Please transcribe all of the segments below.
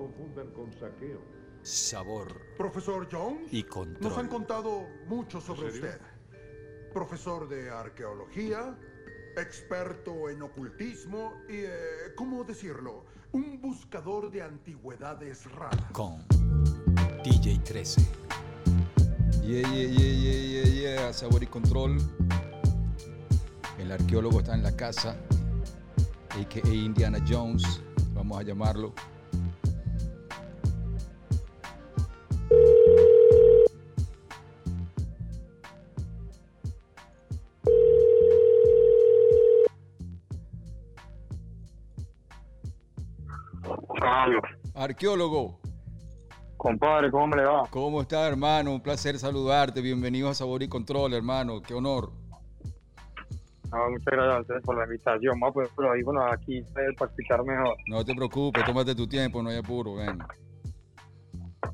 confundan con saqueo. Sabor Profesor Jones, y control. nos han contado mucho sobre usted. Profesor de arqueología, experto en ocultismo y, eh, ¿cómo decirlo? Un buscador de antigüedades raras. con DJ 13. Yeah, yeah, yeah, yeah, yeah, yeah. Sabor y control. El arqueólogo está en la casa, a.k.a. Indiana Jones, vamos a llamarlo. Arqueólogo, Compadre, ¿cómo le va? ¿cómo está, hermano? Un placer saludarte. Bienvenido a Sabor y Control, hermano. Qué honor. Ah, muchas gracias por la invitación. Más pues, pero ahí, bueno, aquí eh, para explicar mejor. No te preocupes, tómate tu tiempo, no hay apuro. Ven.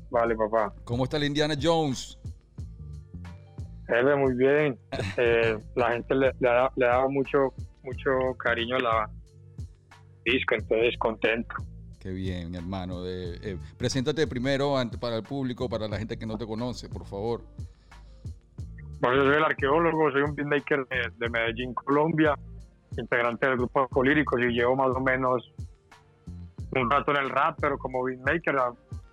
Vale, papá. ¿Cómo está el Indiana Jones? Ve muy bien. Eh, la gente le, le, ha, le ha dado mucho, mucho cariño a la disco, entonces contento. Qué bien, hermano. Eh, eh, preséntate primero ante- para el público, para la gente que no te conoce, por favor. Bueno, yo soy el arqueólogo, soy un beatmaker de, de Medellín, Colombia, integrante del grupo Alcolíricos y llevo más o menos un rato en el rap, pero como beatmaker,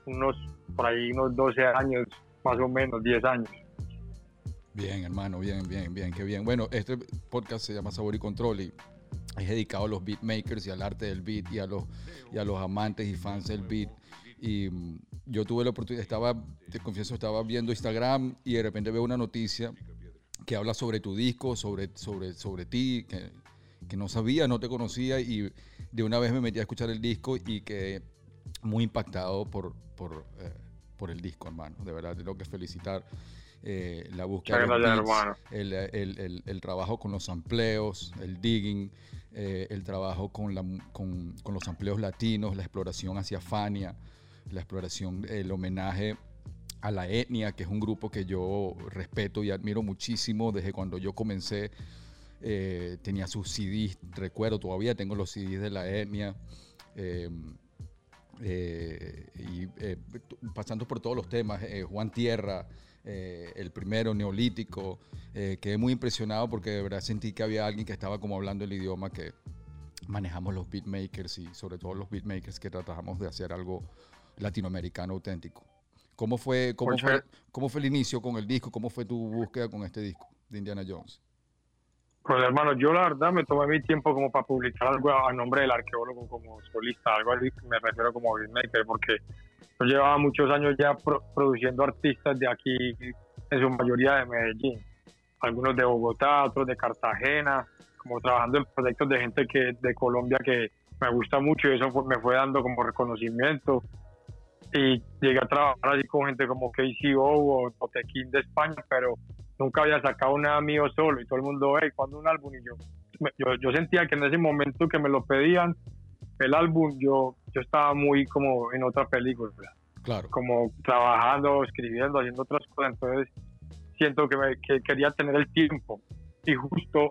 unos, por ahí unos 12 años, más o menos, 10 años. Bien, hermano, bien, bien, bien, qué bien. Bueno, este podcast se llama Sabor y Control y es dedicado a los beatmakers y al arte del beat y a los, y a los amantes y fans del beat. Y mm, yo tuve la oportunidad, estaba, te confieso, estaba viendo Instagram y de repente veo una noticia que habla sobre tu disco, sobre, sobre, sobre ti, que, que no sabía, no te conocía y de una vez me metí a escuchar el disco y quedé muy impactado por, por, eh, por el disco, hermano. De verdad, tengo que felicitar eh, la búsqueda de beats, el, el- el- el trabajo con los sampleos, el digging, eh, el trabajo con, los sampleos latinos, la exploración hacia Fania, la exploración, el homenaje a la etnia, que es un grupo que yo respeto y admiro muchísimo desde cuando yo comencé. eh, tenía sus CDs, recuerdo, todavía tengo los CDs de la etnia. eh, eh, y pasando por todos los temas, Juan Tierra, eh, el primero neolítico, eh, quedé muy impresionado porque de verdad sentí que había alguien que estaba como hablando el idioma que manejamos los beatmakers y sobre todo los beatmakers que tratamos de hacer algo latinoamericano auténtico. ¿Cómo fue, cómo, fue, ¿Cómo fue el inicio con el disco? ¿Cómo fue tu búsqueda con este disco de Indiana Jones? Pues hermano, yo la verdad me tomé mi tiempo como para publicar algo a nombre del arqueólogo como solista, algo así, me refiero como beatmaker, porque yo llevaba muchos años ya pro- produciendo artistas de aquí, en su mayoría de Medellín, algunos de Bogotá, otros de Cartagena, como trabajando en proyectos de gente que de Colombia que me gusta mucho y eso fue- me fue dando como reconocimiento. Y llegué a trabajar así con gente como KCO o, o Tequín de España, pero nunca había sacado nada mío solo y todo el mundo, hey, ¿cuándo un álbum? Y yo, yo, yo sentía que en ese momento que me lo pedían, el álbum, yo, yo estaba muy como en otra película, Claro. como trabajando, escribiendo, haciendo otras cosas, entonces siento que, me, que quería tener el tiempo. Y justo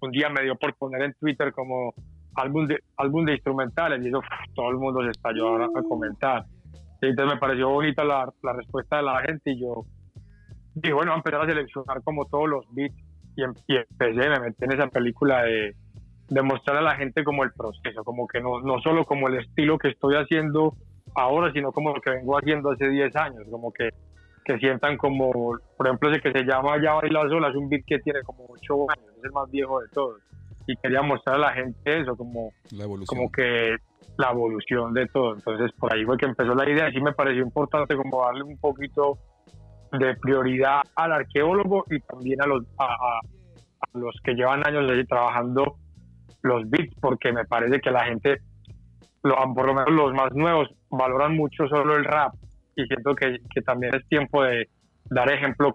un día me dio por poner en Twitter como álbum de, álbum de instrumentales. Y eso todo el mundo se estalló ahora a comentar. Y entonces me pareció bonita la, la respuesta de la gente. Y yo dije, bueno, voy a empezar a seleccionar como todos los beats. Y, em- y empecé, me metí en esa película de, de mostrar a la gente como el proceso, como que no, no solo como el estilo que estoy haciendo ahora, sino como lo que vengo haciendo hace 10 años, como que, que sientan como, por ejemplo, ese que se llama Ya Baila Sola, es un beat que tiene como 8 años, es el más viejo de todos. Y quería mostrar a la gente eso, como, La evolución. como que la evolución de todo. Entonces, por ahí fue que empezó la idea. Sí me pareció importante como darle un poquito de prioridad al arqueólogo y también a los, a, a- a los que llevan años ahí trabajando los beats, porque me parece que la gente, por lo menos los más nuevos, valoran mucho solo el rap. Y siento que, también es tiempo de dar ejemplo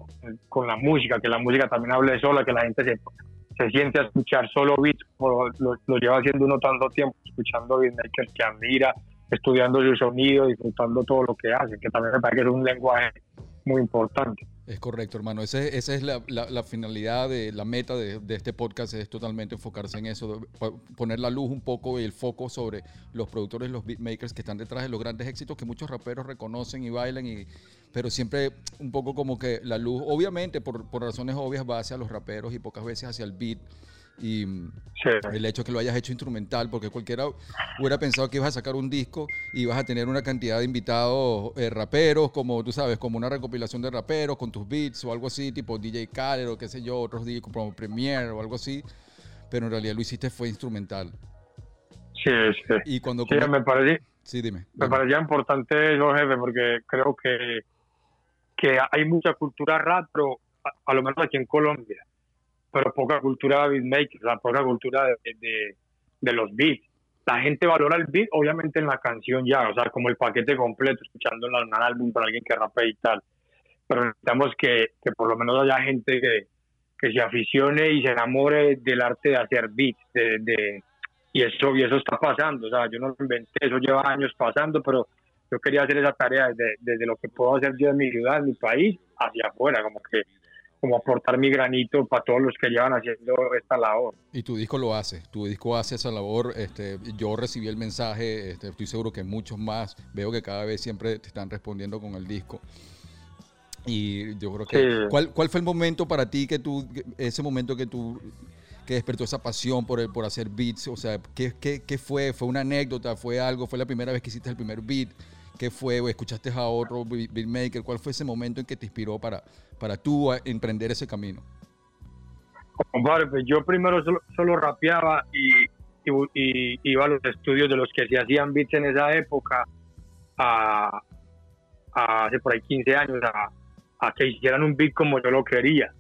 con, la música, que la música también hable sola, que la gente se, siente a escuchar solo beats, como lo, lo lleva haciendo uno tanto tiempo, escuchando beatmakers que admira, estudiando su sonido, disfrutando todo lo que hace, que también me parece que es un lenguaje muy importante. Es correcto, hermano. Ese- esa es la, finalidad, de la meta de, este podcast, es totalmente enfocarse en eso, poner la luz un poco y el foco sobre los productores, los beatmakers que están detrás de los grandes éxitos que muchos raperos reconocen y bailan, y, pero siempre un poco como que la luz, obviamente por razones obvias, va hacia los raperos y pocas veces hacia el beat. Y Sí. el hecho que lo hayas hecho instrumental, porque cualquiera hubiera pensado que ibas a sacar un disco y ibas a tener una cantidad de invitados eh, raperos, como tú sabes, como una recopilación de raperos con tus beats o algo así, tipo DJ Khaled o qué sé yo, otros discos como Premiere o algo así, pero en realidad lo hiciste fue instrumental. Sí, sí. Y cuando... Sí, me, parece, Sí, dime. me parecía importante eso, jefe, porque creo que, que hay mucha cultura rap, pero a, a lo menos aquí en Colombia, pero poca cultura de beatmaker, o sea, poca cultura de, de, de los beats. La gente valora el beat, obviamente en la canción ya, o sea, como el paquete completo, escuchando en un álbum para alguien que rapea y tal. Pero necesitamos que, que por lo menos haya gente que, que se aficione y se enamore del arte de hacer beats, de, de, y eso y eso está pasando, o sea, yo no lo inventé, eso lleva años pasando, pero yo quería hacer esa tarea desde, desde lo que puedo hacer yo en mi ciudad, en mi país, hacia afuera, como que como aportar mi granito para todos los que llevan haciendo esta labor. Y tu disco lo hace, tu disco hace esa labor. Este, yo recibí el mensaje, este, estoy seguro que muchos más, veo que cada vez siempre te están respondiendo con el disco. Y yo creo que... Sí. ¿cuál, ¿Cuál fue el momento para ti que tú, ese momento que tú, que despertó esa pasión por, el, por hacer beats? O sea, ¿qué, qué, qué fue? ¿Fue una anécdota? ¿Fue algo? ¿Fue la primera vez que hiciste el primer beat? ¿Qué fue? ¿O escuchaste a otro beat- beatmaker? ¿Cuál fue ese momento en que te inspiró para, para tú emprender ese camino? Compadre, pues yo primero solo, solo rapeaba y, y- y iba a los estudios de los que se hacían beats en esa época, a, a hace por ahí 15 años, a, a que hicieran un beat como yo lo quería.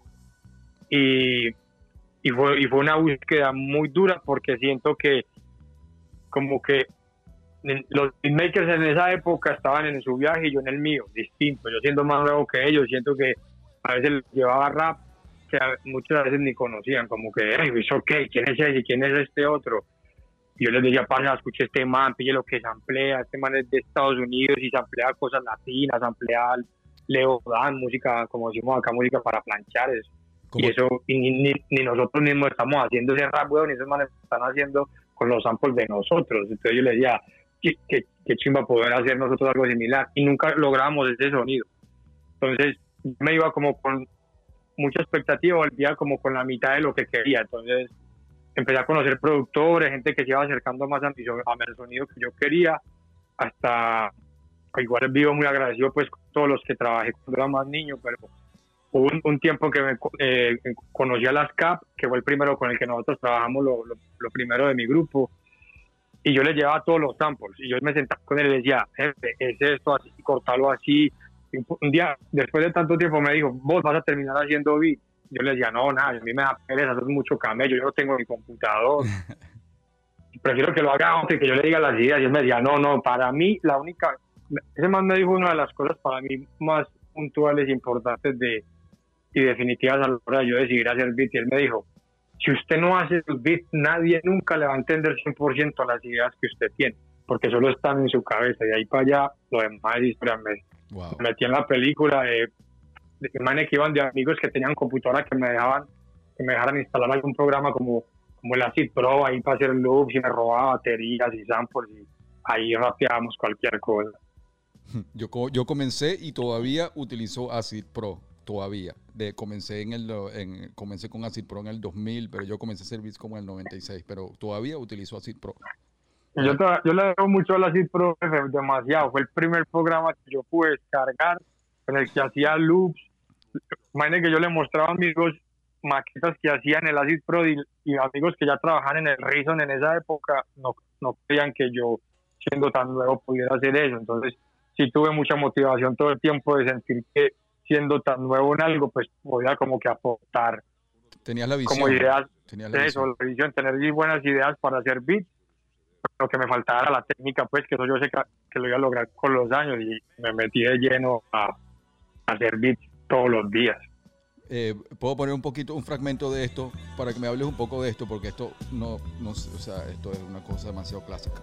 Y, y, fue, y fue una búsqueda muy dura porque siento que como que los beatmakers en esa época estaban en su viaje y yo en el mío, distinto. Yo siendo más nuevo que ellos, siento que a veces llevaba rap que muchas veces ni conocían, como que, hey, ¿eso qué? ¿Quién es ese? ¿Quién es este otro? Y yo les decía, pasa, escuche este man, pille lo que se amplía, este man es de Estados Unidos y se amplía cosas latinas, se amplía Leo Dan, música, como decimos acá, música para planchar, es- Como- y eso, y ni, ni- ni nosotros mismos estamos haciendo ese rap, weón, y esos manes están haciendo con los samples de nosotros. Entonces yo les decía, qué, qué, qué chimba poder hacer nosotros algo similar. Y nunca logramos ese sonido. Entonces me iba como con mucha expectativa, volvía como con la mitad de lo que quería. Entonces empecé a conocer productores, gente que se iba acercando más a mi, a mi sonido que yo quería, hasta igual vivo muy agradecido pues con todos los que trabajé cuando era más niño, pero hubo un, un tiempo que me eh, conocí a las CAP, que fue el primero con el que nosotros trabajamos, lo, lo- lo primero de mi grupo, y yo le llevaba todos los samples, y yo me sentaba con él y le decía, jefe, es esto, así, cortarlo así. Y un- día, después de tanto tiempo, me dijo, vos vas a terminar haciendo beat. Yo le decía, no, nada, a mí me da pereza, es mucho camello, yo no tengo mi computador. Prefiero que lo haga y que yo le diga las ideas. Y él me decía, no, no, para mí la única... Ese man me dijo una de las cosas para mí más puntuales, importantes de, y definitivas a la hora de yo decidir hacer beat. Y él me dijo, si usted no hace sus beats, nadie nunca le va a entender 100% las ideas que usted tiene, porque solo están en su cabeza. Y ahí para allá, lo demás es historia. Me, Wow. me metí en la película de, de manes que iban de amigos que tenían computadora que me dejaban que me dejaran instalar algún programa como, como el Acid Pro ahí para hacer loops y me robaba baterías y samples y ahí rapeábamos cualquier cosa. Yo, yo comencé y todavía utilizo Acid Pro. Todavía. Comencé, en el, en, comencé con Acid Pro en el 2000, pero yo comencé a beats como en el 96. Pero todavía utilizo Acid Pro. Yo, yo le debo mucho al Acid Pro demasiado. Fue el primer programa que yo pude descargar en el que hacía loops. Imagínate que yo le mostraba a amigos maquetas que hacían el Acid Pro y, y amigos que ya trabajaban en el Reason en esa época no, no creían que yo, siendo tan nuevo, pudiera hacer eso. Entonces, sí tuve mucha motivación todo el tiempo de sentir que siendo tan nuevo en algo, pues podía como que aportar Tenías la visión. como ideas la eso, visión. la visión, tener buenas ideas para hacer beats. Lo que me faltaba era la técnica, pues, que eso yo sé que, que lo iba a lograr con los años y me metí de lleno a, a hacer beats todos los días. Eh, Puedo poner un poquito, un fragmento de esto para que me hables un poco de esto, porque esto no, no, o sea, esto es una cosa demasiado clásica.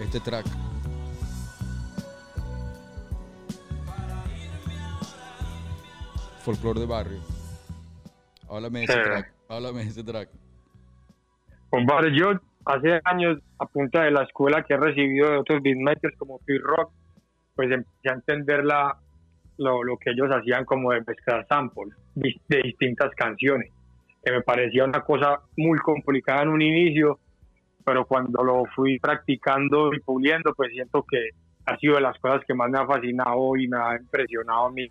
Este track. Folclore de barrio. Háblame de ese track. Háblame de ese track. Compadre, yo hace años, a punta de la escuela que he recibido de otros beatmakers como Free Rock, pues empecé a entender la, lo, lo que ellos hacían como de mezclar samples de distintas canciones, que me parecía una cosa muy complicada en un inicio, pero cuando lo fui practicando y puliendo, pues siento que ha sido de las cosas que más me ha fascinado y me ha impresionado a mí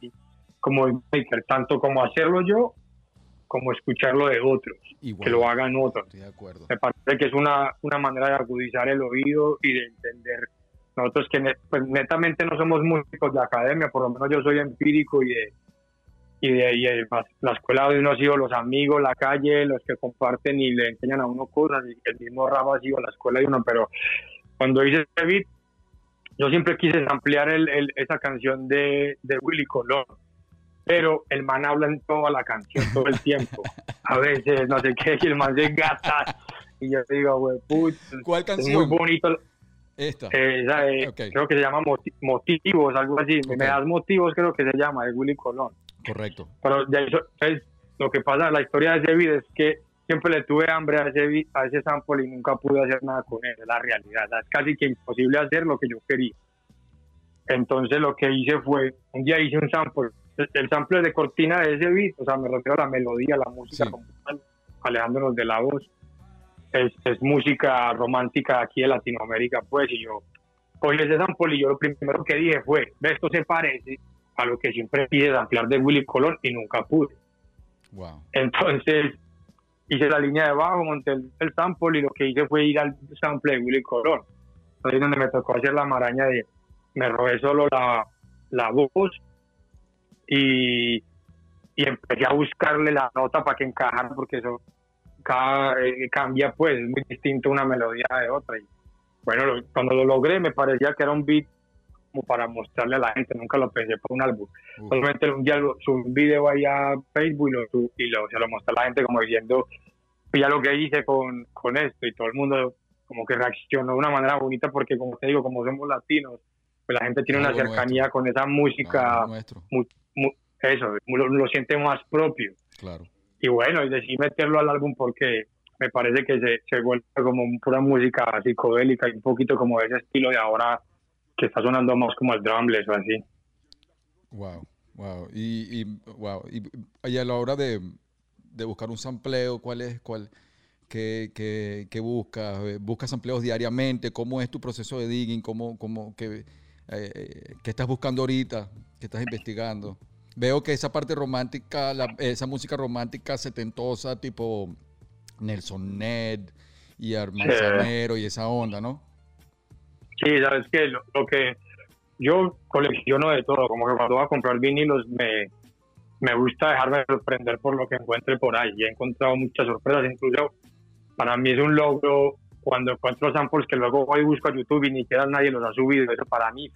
como beatmaker, tanto como hacerlo yo, como escucharlo de otros, Igual. que lo hagan otros Estoy de acuerdo. me parece que es una, una manera de agudizar el oído y de entender. Nosotros que pues, netamente no somos músicos de academia, por lo menos yo soy empírico y de, y de, y de- la- la escuela de uno ha sido los amigos, la calle, los que comparten y le enseñan a uno cosas, y el mismo rap ha sido la escuela de uno, pero cuando hice este beat, yo siempre quise ampliar el, el- esa canción de, de Willy Colón, pero el man habla en toda la canción todo el tiempo. A veces, no sé qué, y el man se gata. Y yo digo, güey, puta, ¿Cuál es muy canción? bonito. Esta. eh, esa, eh, Ok. Creo que se llama Moti- Motivos, algo así. Me das motivos, creo que se llama, de Willy Colón. Correcto. Pero de eso, es, lo que pasa, la historia de ese video es que siempre le tuve hambre a ese, a ese sample y nunca pude hacer nada con él, la realidad. Es casi que imposible hacer lo que yo quería. Entonces lo que hice fue, un día hice un sample, el, el sample de cortina de ese beat, o sea, me refiero a la melodía, la música Sí. como tal, alejándonos de la voz. Es, es música romántica aquí de Latinoamérica, pues, y yo cogí ese sample y yo lo primero que dije fue, "Ve, esto se parece a lo que siempre quise ampliar de Willy Colón y nunca pude. Wow. Entonces hice la línea de bajo, monté el, el sample y lo que hice fue ir al sample de Willy Colón. Ahí es donde me tocó hacer la maraña de, me robé solo la, la voz y, y empecé a buscarle la nota para que encajara porque eso cada, eh, cambia pues, es muy distinto una melodía de otra. Y bueno, lo- cuando lo logré me parecía que era un beat como para mostrarle a la gente, nunca lo pensé para un álbum. Solamente un día lo- subí un video ahí a Facebook y, lo, y lo, se lo mostré a la gente como diciendo, ya lo que hice con, con esto y todo el mundo como que reaccionó de una manera bonita porque como te digo, como somos latinos, pues la gente tiene una cercanía con esa música, nuestro. Eso, lo, lo siente más propio. Claro. Y bueno, y decidí meterlo al álbum porque me parece que se, se vuelve como pura música psicodélica y un poquito como ese estilo de ahora que está sonando más como el drumless o así. Wow, wow. Y, y, wow. Y, y a la hora de, de buscar un sampleo, ¿cuál es, cuál, qué, qué, qué buscas? ¿Buscas sampleos diariamente? ¿Cómo es tu proceso de digging? ¿Cómo, cómo, qué, eh, qué estás buscando ahorita? ¿Qué estás investigando? Veo que esa parte romántica, la- esa música romántica setentosa, tipo Nelson Ned y Armanzanero y esa onda, ¿no? Sí, sabes que lo, lo que yo colecciono de todo, como que cuando voy a comprar vinilos me, me gusta dejarme sorprender por lo que encuentre por ahí. He encontrado muchas sorpresas, incluso para mí es un logro cuando encuentro samples que luego voy y busco a YouTube y ni siquiera nadie los ha subido. Eso para mí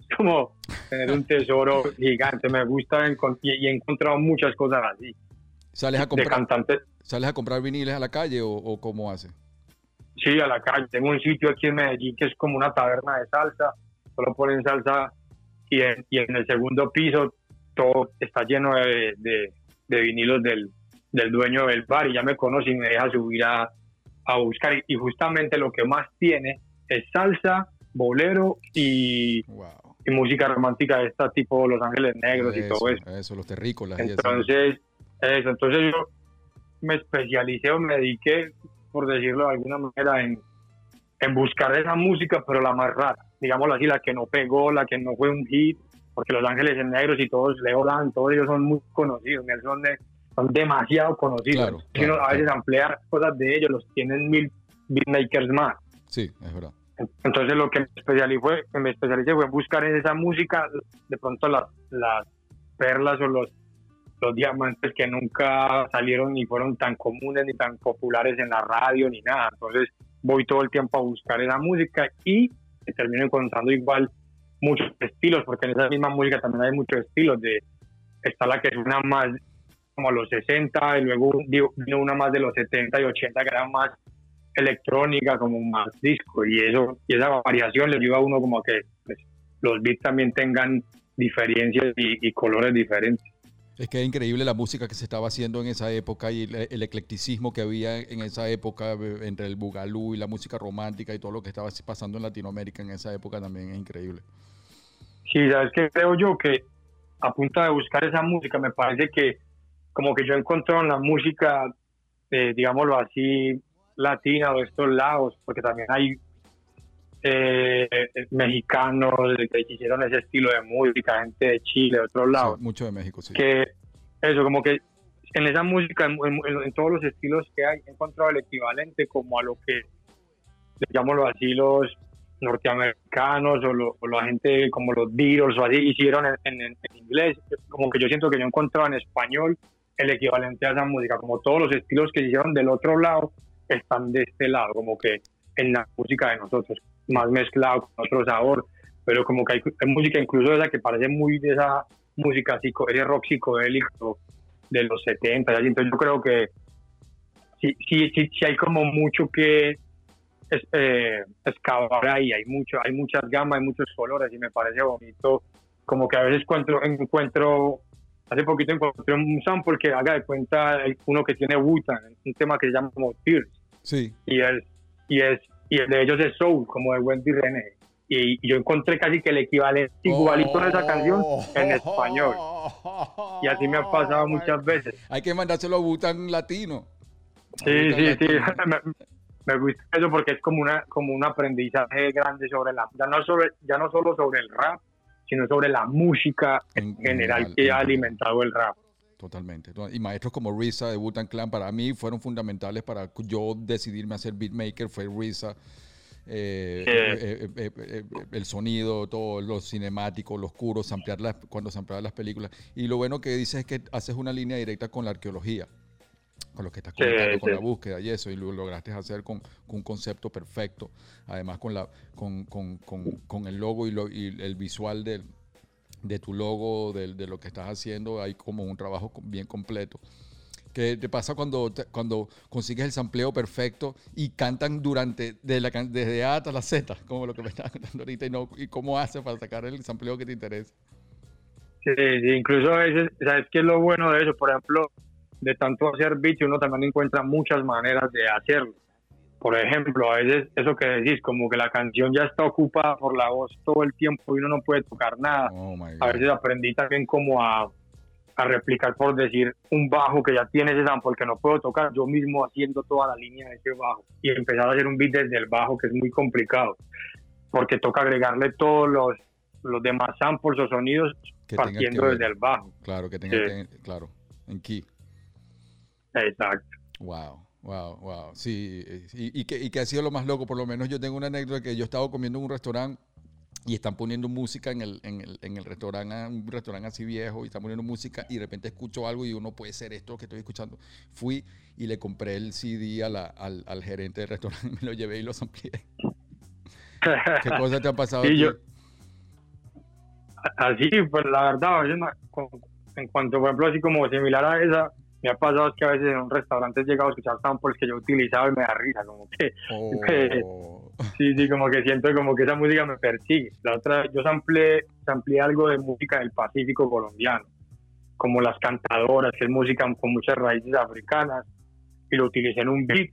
es como tener un tesoro gigante. Me gusta y, he encontrado muchas cosas así. ¿Sales a De comprar, cantantes, ¿sales a comprar viniles a la calle o, o cómo haces? Sí, a la calle. Tengo un sitio aquí en Medellín que es como una taberna de salsa. Solo ponen salsa y en, y en el segundo piso todo está lleno de, de- de vinilos del, del dueño del bar y ya me conoce y me deja subir a, a buscar. Y, justamente lo que más tiene es salsa, bolero y, Wow. y música romántica de esta tipo Los Ángeles Negros y todo eso. Eso, los terrícolas. y eso. Entonces, eso, entonces yo me especialicé o me dediqué, por decirlo de alguna manera, en, en buscar esa música, pero la más rara, digámoslo así, la que no pegó, la que no fue un hit, porque Los Ángeles Negros y todos, Leo Dan, todos ellos son muy conocidos, Nelson Ned, son demasiado conocidos. Claro, Si uno claro, a veces claro. ampliar cosas de ellos, los tienen mil beatmakers más. Sí, es verdad. Entonces lo que me especialicé fue, me especialicé fue buscar en esa música de pronto las, las perlas o los, los diamantes que nunca salieron ni fueron tan comunes ni tan populares en la radio ni nada. Entonces voy todo el tiempo a buscar esa música y termino encontrando igual muchos estilos, porque en esa misma música también hay muchos estilos. de Está la que suena más como a los 60 y luego vino una más de los 70 y 80 que era más electrónica, como más disco, y eso y esa variación le ayuda a uno como a que pues, los beats también tengan diferencias y, y colores diferentes. Es que es increíble la música que se estaba haciendo en esa época y el, el eclecticismo que había en esa época eh, entre el bugalú y la música romántica y todo lo que estaba pasando en Latinoamérica en esa época también es increíble. Sí, sabes que creo yo que a punta de buscar esa música me parece que como que yo encontré en la música, eh, digámoslo así, latina de estos lados, porque también hay eh, mexicanos que hicieron ese estilo de música, gente de Chile, de otros lados. Sí, mucho de México, sí. Que eso, como que en esa música, en, en- en todos los estilos que hay, he encontrado el equivalente como a lo que, digámoslo así, los norteamericanos o, lo- o la gente como los Beatles o así hicieron en, en- en inglés. Como que yo siento que yo he encontrado en español el equivalente a esa música, como todos los estilos que hicieron del otro lado están de este lado, como que en la música de nosotros, más mezclado con otro sabor, pero como que hay, hay música incluso esa que parece muy de esa música psico, ese rock psicodélico de los 70, así. entonces yo creo que sí, sí, sí, sí hay como mucho que es- eh, excavar ahí, hay mucho, hay muchas gamas, hay muchos colores y me parece bonito, como que a veces encuentro, encuentro hace poquito encontré un sample que haga de cuenta uno que tiene Wutan, un tema que se llama como Tears, Sí, y el, y es y el de ellos es Soul, como de Wendy René. Y, y yo encontré casi que el equivalente igualito a esa canción en español. Y así me ha pasado muchas veces. Hay que mandárselo a Butan Latino. Sí, sí, sí. Latino. Me gusta eso porque es como una como un aprendizaje grande sobre la ya no sobre ya no solo sobre el rap, sino sobre la música en, En general general, que en ha alimentado el rap. Totalmente. Y maestros como Risa de Wu-Tang Clan para mí fueron fundamentales para yo decidirme a ser beatmaker. Fue Risa. eh, eh, eh, eh, eh, el sonido, todo lo cinemático, lo oscuro, samplear las, cuando se las películas. Y lo bueno que dices es que haces una línea directa con la arqueología, con lo que estás Sí, comentando, con sí. la búsqueda y eso, y lo lograste hacer con, con un concepto perfecto. Además, con, la, con, con, con, con el logo y, lo- y el visual del, de tu logo, de, de lo que estás haciendo, hay como un trabajo bien completo. ¿Qué te pasa cuando, te- cuando consigues el sampleo perfecto y cantan durante, de la, can- desde A hasta la Z, como lo que me estabas contando ahorita, y, no, y cómo haces para sacar el sampleo que te interesa? Sí, sí, incluso a veces, ¿sabes qué es lo bueno de eso? Por ejemplo, de tanto hacer beats, uno también encuentra muchas maneras de hacerlo. Por ejemplo, a veces eso que decís, como que la canción ya está ocupada por la voz todo el tiempo y uno no puede tocar nada. Oh A veces aprendí también como a, a replicar, por decir, un bajo que ya tiene ese sample que no puedo tocar, yo mismo haciendo toda la línea de ese bajo y empezar a hacer un beat desde el bajo que es muy complicado, porque toca agregarle todos los, los demás samples o sonidos Que partiendo desde el bajo. Claro, que tenga Sí. que- claro, en key. Exacto. Wow, wow, wow. Sí, y, y, que, y que ha sido lo más loco, por lo menos yo tengo una anécdota que yo estaba comiendo en un restaurante y están poniendo música en el, en el, en el restaurante, ah, un restaurante así viejo, y están poniendo música y de repente escucho algo y uno puede ser esto que estoy escuchando. Fui y le compré el CD a la- al, al gerente del restaurante, me lo llevé y lo amplié. ¿Qué cosas te han pasado? Sí, yo- Así, pues la verdad, en cuanto, por ejemplo, así como similar a esa, me ha pasado es que a veces en un restaurante he llegado a escuchar samples que yo utilizaba y me da risa, como que Oh, Sí, sí, como que siento como que esa música me persigue. La otra, yo samplé, samplé algo de música del Pacífico colombiano, como las cantadoras, que es música con muchas raíces africanas, y lo utilicé en un beat.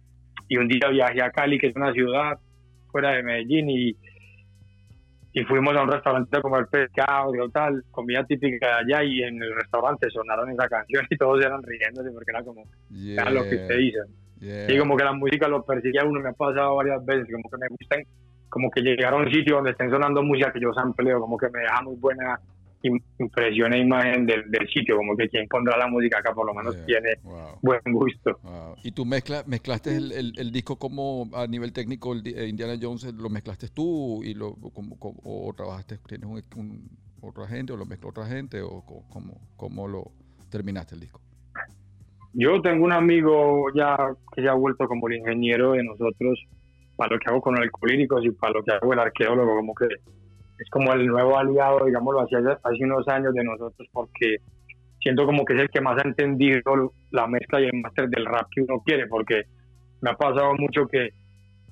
Y un día viajé a Cali, que es una ciudad fuera de Medellín, y, y fuimos a un restaurante a comer pescado y tal, comida típica de allá, y en el restaurante sonaron esa canción y todos eran riéndose porque era como, era lo que yeah, te dicen. yeah. Sí, como que la música lo persigue a uno, me ha pasado varias veces, como que me gustan, como que llegar a un sitio donde estén sonando música que yo sampleo, como que me deja muy buena im- impresión e imagen del, del sitio, como que quien pondrá la música acá por lo menos Yeah, tiene wow. buen gusto. Wow. ¿Y tú mezcla, mezclaste el, el- el disco como a nivel técnico, el eh, Indiana Jones, lo mezclaste tú y lo, como, como- o trabajaste, tienes un, un- otra gente o lo mezcló otra gente o cómo, cómo lo terminaste el disco? Yo tengo un amigo ya que se ha vuelto como el ingeniero de nosotros para lo que hago con alcohólicos y para lo que hago el arqueólogo, como que es como el nuevo aliado, digámoslo así, hace, hace unos años de nosotros, porque siento como que es el que más ha entendido la mezcla y el máster del rap que uno quiere, porque me ha pasado mucho que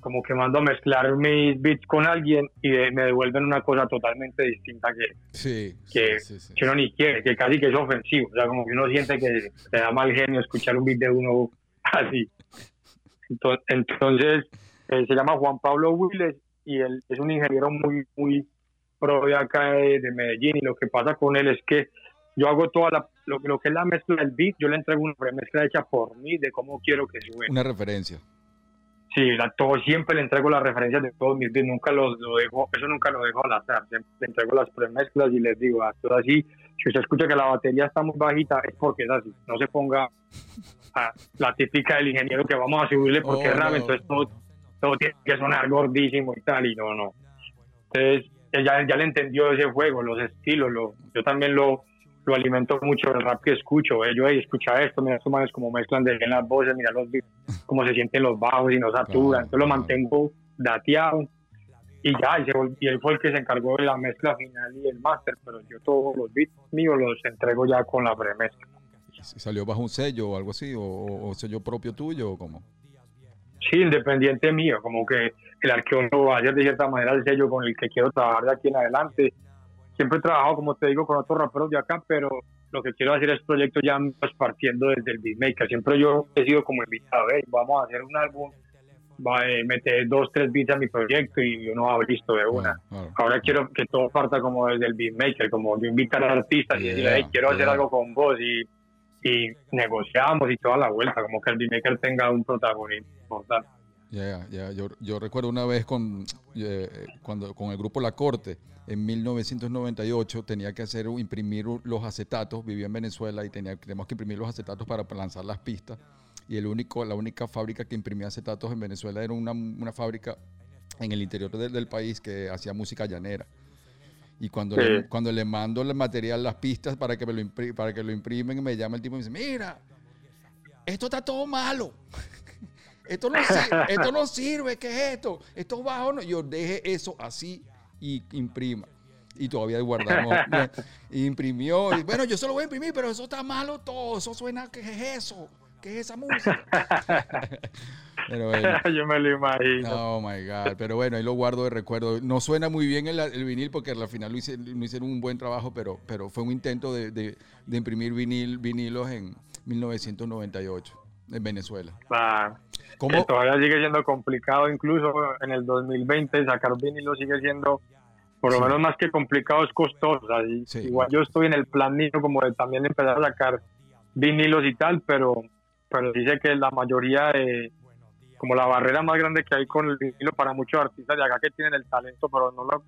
como que mando a mezclar mis beats con alguien y me devuelven una cosa totalmente distinta que, Sí, que, sí, sí, que uno ni quiere, que casi que es ofensivo. O sea, como que uno siente que le da mal genio escuchar un beat de uno así. Ento- Entonces, eh, se llama Juan Pablo Willes y él es un ingeniero muy, muy pro de acá de, de Medellín. Y lo que pasa con él es que yo hago toda la, lo, lo que es la mezcla del beat, yo le entrego una remezcla hecha por mí de cómo quiero que suene. Una referencia. Sí, la, todo, siempre le entrego las referencias de todos mis beats, nunca los, lo dejo, eso nunca lo dejo al azar, siempre le entrego las premezclas y les digo, "Ah, esto es así, si usted escucha que la batería está muy bajita, es porque es así, no se ponga a la típica del ingeniero que vamos a subirle porque Oh, es rap, no. entonces todo, todo tiene que sonar gordísimo y tal, y no, no. Entonces, ella ya le entendió ese juego, los estilos, lo, yo también lo, lo alimento mucho el rap que escucho. eh, Yo, "Ey, escucha esto, mira estos manes como mezclan de bien las voces, mira los beats, cómo se sienten los bajos y no saturan. Entonces lo mantengo dateado y ya, y, se y él fue el que se encargó de la mezcla final y el máster, pero yo todos los beats míos los entrego ya con la premezcla. ¿Salió bajo un sello o algo así? ¿O, o- o sello propio tuyo o cómo? Sí, independiente mío, como que el arqueólogo va a ser de cierta manera el sello con el que quiero trabajar de aquí en adelante. Siempre he trabajado, como te digo, con otros raperos de acá, pero lo que quiero hacer es proyectos ya pues, partiendo desde el beatmaker. Siempre yo he sido como invitado, "Ey, vamos a hacer un álbum, va, eh, meter dos, tres beats a mi proyecto y uno va listo de una. Claro, claro. Ahora quiero que todo parta como desde el beatmaker, como yo invitar a artistas y decirle, Yeah, "Ey, quiero hacer yeah. algo con vos y, y negociamos y toda la vuelta, como que el beatmaker tenga un protagonismo importante. Ya, ya, Yo, yo recuerdo una vez con, eh, cuando, con el grupo La Corte, en 1998, tenía que hacer, imprimir los acetatos, vivía en Venezuela y tenía, teníamos que imprimir los acetatos para lanzar las pistas. Y el único, la única fábrica que imprimía acetatos en Venezuela era una, una fábrica en el interior del, del país que hacía música llanera. Y cuando, Sí. le, cuando le mando el material, las pistas para que, me lo, impri- para que lo imprimen, me llama el tipo y me dice, mira, esto está todo malo. Esto no, sirve, esto no sirve, ¿qué es esto? Esto es bajo. no". Yo deje eso así y imprima. Y todavía guardamos. imprimió. Y, bueno, yo se lo voy a imprimir, pero eso está malo todo. Eso suena, ¿qué es eso? ¿Qué es esa música? pero bueno. Yo me lo imagino. Oh my God. Pero bueno, ahí lo guardo de recuerdo. No suena muy bien el, el vinil porque al final no hicieron un buen trabajo, pero, pero fue un intento de, de- de imprimir vinil, vinilos en 1998 en Venezuela. Ah, ¿Cómo? todavía sigue siendo complicado, incluso en el 2020 sacar vinilo sigue siendo, por lo Sí. menos más que complicado, es costoso. Sí. Igual yo estoy en el plan mío como de también empezar a sacar vinilos y tal, pero, pero sé que la mayoría de, como la barrera más grande que hay con el vinilo para muchos artistas de acá que tienen el talento, pero no lo,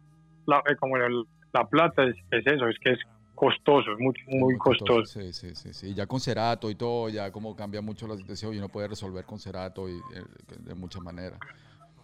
la, eh, como el- la plata, es, es eso, es que es costoso, es muy, muy costoso. Sí, sí, sí, sí. Ya con Cerato y todo, ya como cambia mucho la situación y uno puede resolver con Cerato y, eh, de muchas maneras.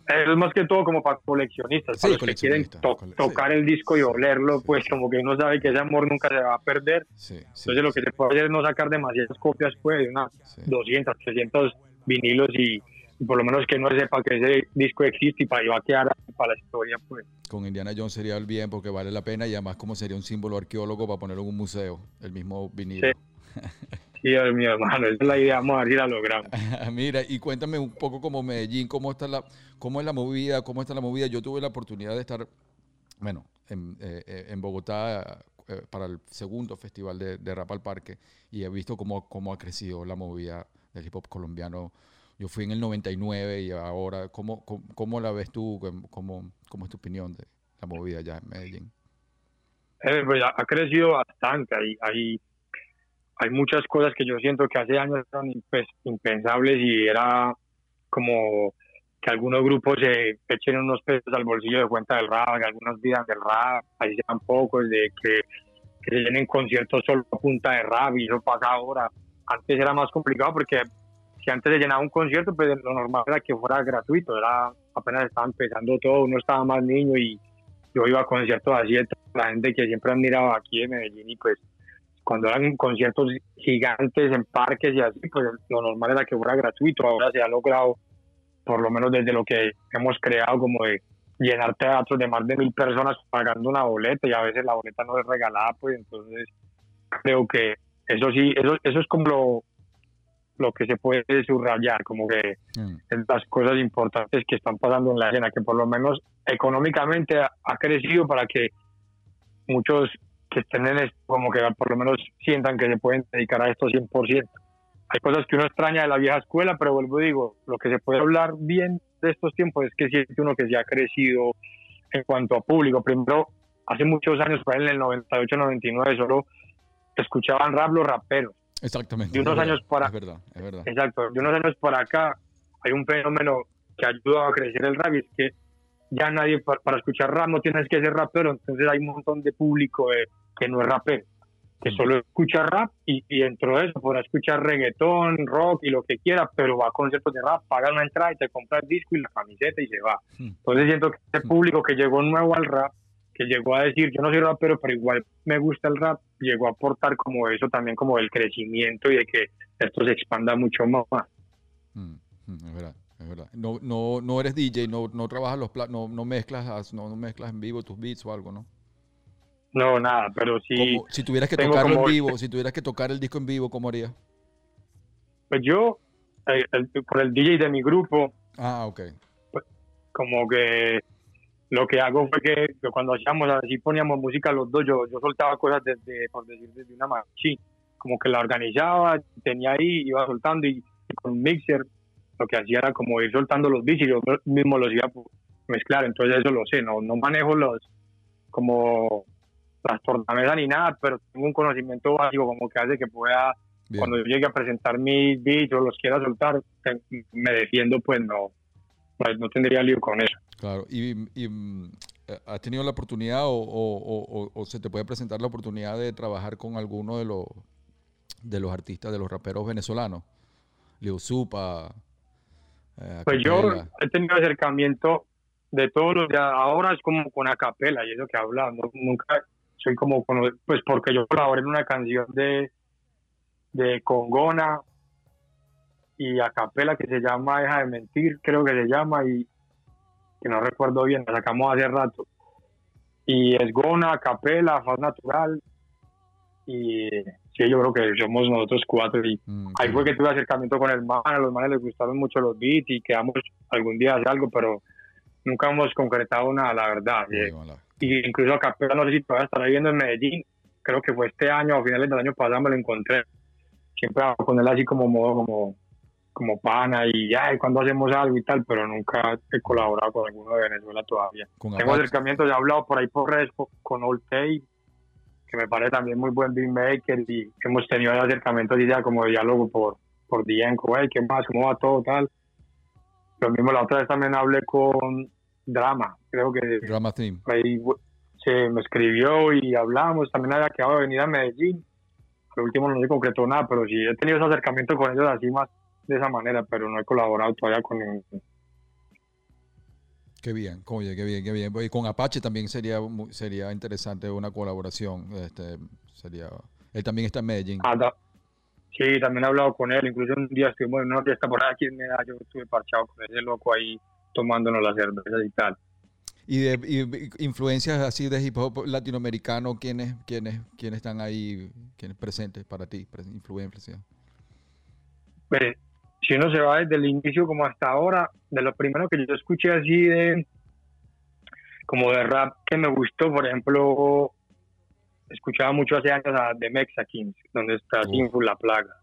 Eso es más que todo como para coleccionistas, Sí, para los que quieren to- tocar sí. el disco y olerlo, sí, pues como que uno sabe que ese amor nunca se va a perder. Entonces lo que se puede hacer es no sacar demasiadas copias, pues, de unas sí. 200, 300 vinilos y, y por lo menos que no sepa que ese disco existe y para, y va a quedar para la historia, pues. Con Indiana Jones sería el bien porque vale la pena y además como sería un símbolo arqueólogo para ponerlo en un museo, el mismo vinilo. Sí, Dios mío, hermano, esa es la idea, vamos a ver si la logramos. Mira, y cuéntame un poco como Medellín, cómo está la, cómo es la movida, cómo está la movida. Yo tuve la oportunidad de estar, bueno, en, eh, eh, en Bogotá eh, para el segundo festival de, de Rap al Parque y he visto cómo, cómo ha crecido la movida del hip hop colombiano. Yo fui en el 99 y ahora, ¿cómo, cómo, cómo la ves tú? ¿Cómo, ¿Cómo es tu opinión de la movida allá en Medellín? Eh, pues, ha, crecido bastante. Hay, hay, hay muchas cosas que yo siento que hace años eran impe- impensables y era como que algunos grupos se echen unos pesos al bolsillo de cuenta del rap, que algunos vidan del rap, ahí sean pocos, de que, que se llenen conciertos solo a punta de rap y eso pasa ahora. Antes era más complicado porque si antes se llenaba un concierto, pues lo normal era que fuera gratuito, era apenas estaba empezando todo, uno estaba más niño y yo iba a conciertos así de la gente que siempre admiraba aquí en Medellín y pues cuando eran conciertos gigantes en parques y así, pues lo normal era que fuera gratuito. Ahora se ha logrado, por lo menos desde lo que hemos creado, como de llenar teatros de más de mil personas pagando una boleta y a veces la boleta no es regalada, pues entonces creo que eso sí, eso, eso es como lo, lo que se puede subrayar, como que Mm. las cosas importantes que están pasando en la escena, que por lo menos económicamente ha, ha crecido para que muchos que estén en esto, como que por lo menos sientan que se pueden dedicar a esto 100%. Hay cosas que uno extraña de la vieja escuela, pero vuelvo y digo, lo que se puede hablar bien de estos tiempos es que siente uno que se ha crecido en cuanto a público. Primero, hace muchos años, en el 98, 99, solo escuchaban rap los raperos. Exactamente. de unos es años para- Es verdad, es verdad. Exacto, de unos años para acá hay un fenómeno que ha ayudado a crecer el rap y es que ya nadie pa- para, escuchar rap no tienes que ser rapero, entonces hay un montón de público eh, que no es rapero, que Mm. solo escucha rap y, y dentro de eso podrá escuchar reggaetón, rock y lo que quiera, pero va a conciertos de rap, paga una entrada y te compra el disco y la camiseta y se va. Mm. Entonces siento que Mm. público que llegó nuevo al rap, que llegó a decir yo no soy rapero, pero igual me gusta el rap, llegó a aportar como eso también como el crecimiento y de que esto se expanda mucho más. Mm, mm, es verdad, es verdad. No, no, no eres DJ, no, no trabajas los pla- no, no mezclas, as- no, no mezclas en vivo tus beats o algo, ¿no? No, nada, pero Como- si tuvieras que tocarlo en vivo, si tuvieras que tocar el disco en vivo, ¿cómo harías? pues yo, eh, el- por el DJ de mi grupo, Ah, ok. como que lo que hago fue que, que cuando hacíamos así, poníamos música los dos, yo, yo soltaba cosas desde, por decir, desde una machine, como que la organizaba, tenía ahí, iba soltando y, y con un mixer lo que hacía era como ir soltando los beats y yo mismo los iba a mezclar, entonces eso lo sé, no, no manejo los, como las tornamesas ni nada, pero tengo un conocimiento básico como que hace que pueda Bien. cuando yo llegue a presentar mis beats o los quiera soltar, me defiendo, pues no, pues no tendría lío con eso. Claro. ¿Y, y, mm, eh, has tenido la oportunidad o, o- o- o- o se te puede presentar la oportunidad de trabajar con alguno de los de los artistas, de los raperos venezolanos? Leo Supa. eh, Pues yo he tenido acercamiento de todos los de ahora es como con acapela y eso que habla, no- nunca soy como cono- pues porque yo colaboré en una canción de de Congona y acapela que se llama Deja de mentir, creo que se llama y que no recuerdo bien, la sacamos hace rato. Y es Gona, Acapela, Faz Natural y sí, yo creo que somos nosotros cuatro y Mm, Ahí fue que tuve acercamiento con el man, a los manes les gustaron mucho los beats y quedamos algún día a hacer algo, pero nunca hemos concretado nada, la verdad. Y, mala. y incluso acá, pero no sé si todavía estará viviendo en Medellín, creo que fue este año, a finales del año pasado me lo encontré. Siempre hago con él así como modo, como, como pana y ya, cuando hacemos algo y tal, pero nunca he colaborado con alguno de Venezuela todavía. Con Tengo Apache. acercamientos, he hablado por ahí por redes co- con Tape, que me parece también muy buen beatmaker y hemos tenido acercamientos y ya como diálogo por, por DM, "Hey, ¿qué más? ¿Cómo va todo? Tal. Lo mismo la otra vez también hablé con Drama, creo que Drama Theme. ahí se me escribió y hablamos, también había quedado de venir a Medellín. Al último no se concretó nada, pero sí he tenido ese acercamiento con ellos así más de esa manera, pero no he colaborado todavía con ninguno. Qué bien, oye, qué bien, qué bien. Y con Apache también sería sería interesante una colaboración. Este, sería, él también está en Medellín. Ah, da- Sí, también he hablado con él. Incluso un día estuvimos en una fiesta por aquí en Medallo. Estuve parchado con ese loco ahí tomándonos las cervezas y tal. Y de y- influencias así de hip hop latinoamericano, ¿quiénes, quiénes, quiénes están ahí, quiénes presentes para ti? Pre- Influencia. Pues, si uno se va desde el inicio como hasta ahora, de lo primero que yo escuché así de como de rap que me gustó, por ejemplo, escuchaba mucho hace años a The Mexicans, donde está. Sinful La Plaga.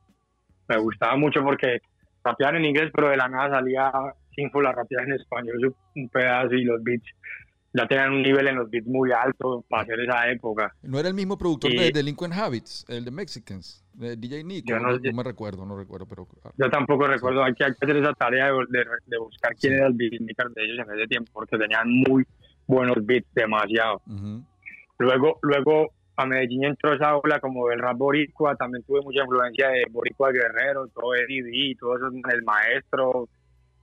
Me gustaba mucho porque rapeaban en inglés, pero de la nada salía Sinful a rapear en español un pedazo y los beats ya tenían un nivel en los beats muy alto para hacer esa época. ¿No era el mismo productor Y- de Delinquent Habits, el de Mexicans, de DJ Nico? Yo no, no- no me recuerdo, no recuerdo, pero ah, Yo tampoco recuerdo, hay que, hay que hacer esa tarea de, de- de buscar quién Sí. era el beatmaker de ellos en ese tiempo, porque tenían muy buenos beats, demasiado. ujú. Luego, luego a Medellín entró esa ola como del rap boricua, también tuve mucha influencia de Boricua Guerrero, todo Eddie todo eso, el maestro,